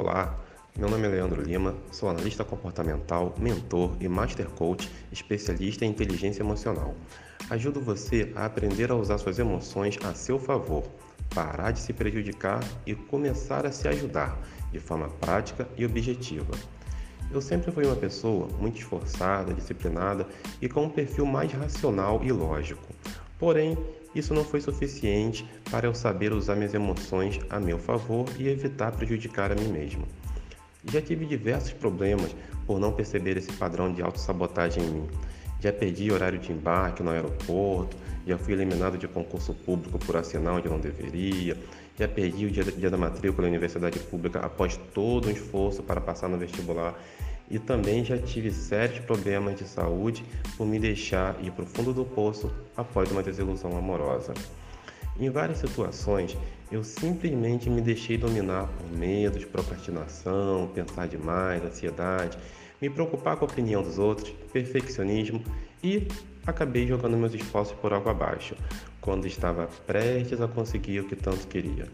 Olá, meu nome é Leandro Lima, sou analista comportamental, mentor e master coach, especialista em inteligência emocional. Ajudo você a aprender a usar suas emoções a seu favor, parar de se prejudicar e começar a se ajudar de forma prática e objetiva. Eu sempre fui uma pessoa muito esforçada, disciplinada e com um perfil mais racional e lógico. Porém, isso não foi suficiente para eu saber usar minhas emoções a meu favor e evitar prejudicar a mim mesmo. Já tive diversos problemas por não perceber esse padrão de autossabotagem em mim. Já perdi horário de embarque no aeroporto, já fui eliminado de concurso público por assinar onde não deveria, já perdi o dia, da matrícula na universidade pública após todo um esforço para passar no vestibular e também já tive sérios problemas de saúde por me deixar ir para o fundo do poço após uma desilusão amorosa. Em várias situações, eu simplesmente me deixei dominar por medos, procrastinação, pensar demais, ansiedade, me preocupar com a opinião dos outros, perfeccionismo e acabei jogando meus esforços por água abaixo, quando estava prestes a conseguir o que tanto queria.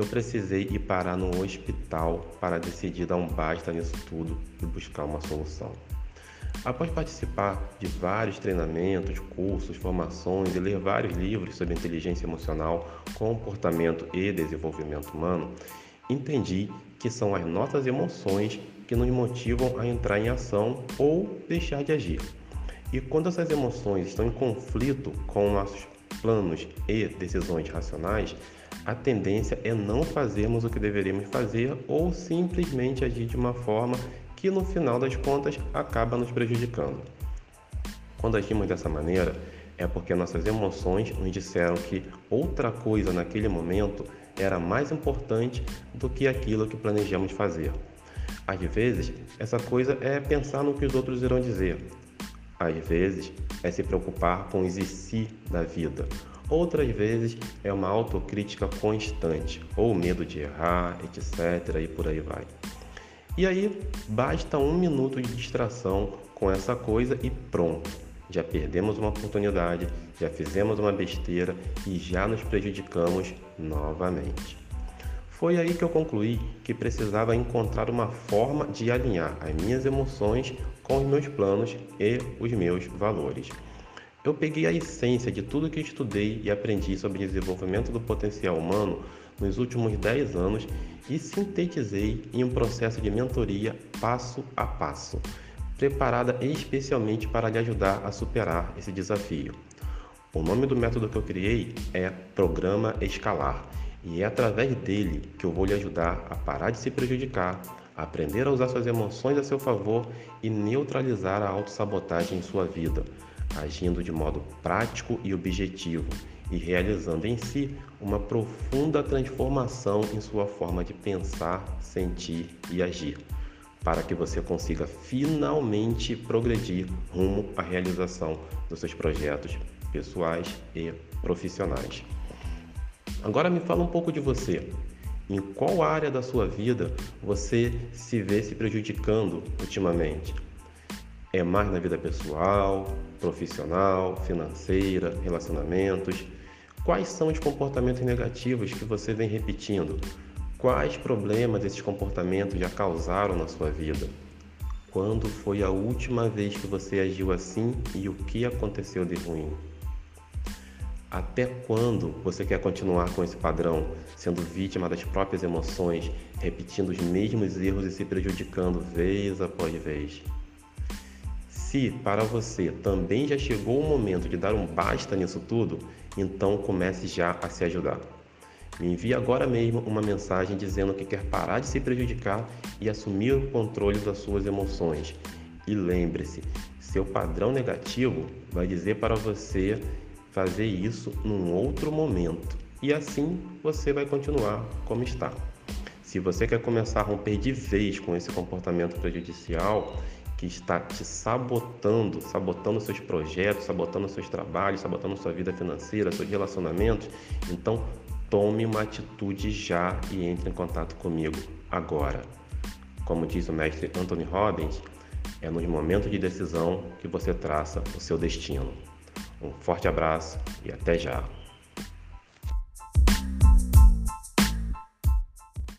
Eu precisei ir parar no hospital para decidir dar um basta nisso tudo e buscar uma solução. Após participar de vários treinamentos, cursos, formações e ler vários livros sobre inteligência emocional, comportamento e desenvolvimento humano, entendi que são as nossas emoções que nos motivam a entrar em ação ou deixar de agir. E quando essas emoções estão em conflito com nossos planos e decisões racionais, a tendência é não fazermos o que deveríamos fazer ou simplesmente agir de uma forma que no final das contas acaba nos prejudicando. Quando agimos dessa maneira, é porque nossas emoções nos disseram que outra coisa naquele momento era mais importante do que aquilo que planejamos fazer. Às vezes, essa coisa é pensar no que os outros irão dizer. Às vezes, é se preocupar com os e si da vida Outras vezes é uma autocrítica constante, ou medo de errar, etc. e por aí vai. E aí basta um minuto de distração com essa coisa e pronto. Já perdemos uma oportunidade, já fizemos uma besteira e já nos prejudicamos novamente. Foi aí que eu concluí que precisava encontrar uma forma de alinhar as minhas emoções com os meus planos e os meus valores. Eu peguei a essência de tudo que estudei e aprendi sobre desenvolvimento do potencial humano nos últimos 10 anos e sintetizei em um processo de mentoria passo a passo, preparada especialmente para lhe ajudar a superar esse desafio. O nome do método que eu criei é Programa Escalar e é através dele que eu vou lhe ajudar a parar de se prejudicar, aprender a usar suas emoções a seu favor e neutralizar a autossabotagem em sua vida agindo de modo prático e objetivo e realizando em si uma profunda transformação em sua forma de pensar, sentir e agir, para que você consiga finalmente progredir rumo à realização dos seus projetos pessoais e profissionais. Agora me fala um pouco de você. Em qual área da sua vida você se vê se prejudicando ultimamente? É mais na vida pessoal, profissional, financeira, relacionamentos? Quais são os comportamentos negativos que você vem repetindo? Quais problemas esses comportamentos já causaram na sua vida? Quando foi a última vez que você agiu assim e o que aconteceu de ruim? Até quando você quer continuar com esse padrão, sendo vítima das próprias emoções, repetindo os mesmos erros e se prejudicando vez após vez? Se para você também já chegou o momento de dar um basta nisso tudo, então comece já a se ajudar. Me envie agora mesmo uma mensagem dizendo que quer parar de se prejudicar e assumir o controle das suas emoções. E lembre-se, seu padrão negativo vai dizer para você fazer isso num outro momento. E assim você vai continuar como está. Se você quer começar a romper de vez com esse comportamento prejudicial, que está te sabotando, sabotando seus projetos, sabotando seus trabalhos, sabotando sua vida financeira, seus relacionamentos, então tome uma atitude já e entre em contato comigo agora. Como diz o mestre Anthony Robbins, é nos momentos de decisão que você traça o seu destino. Um forte abraço e até já!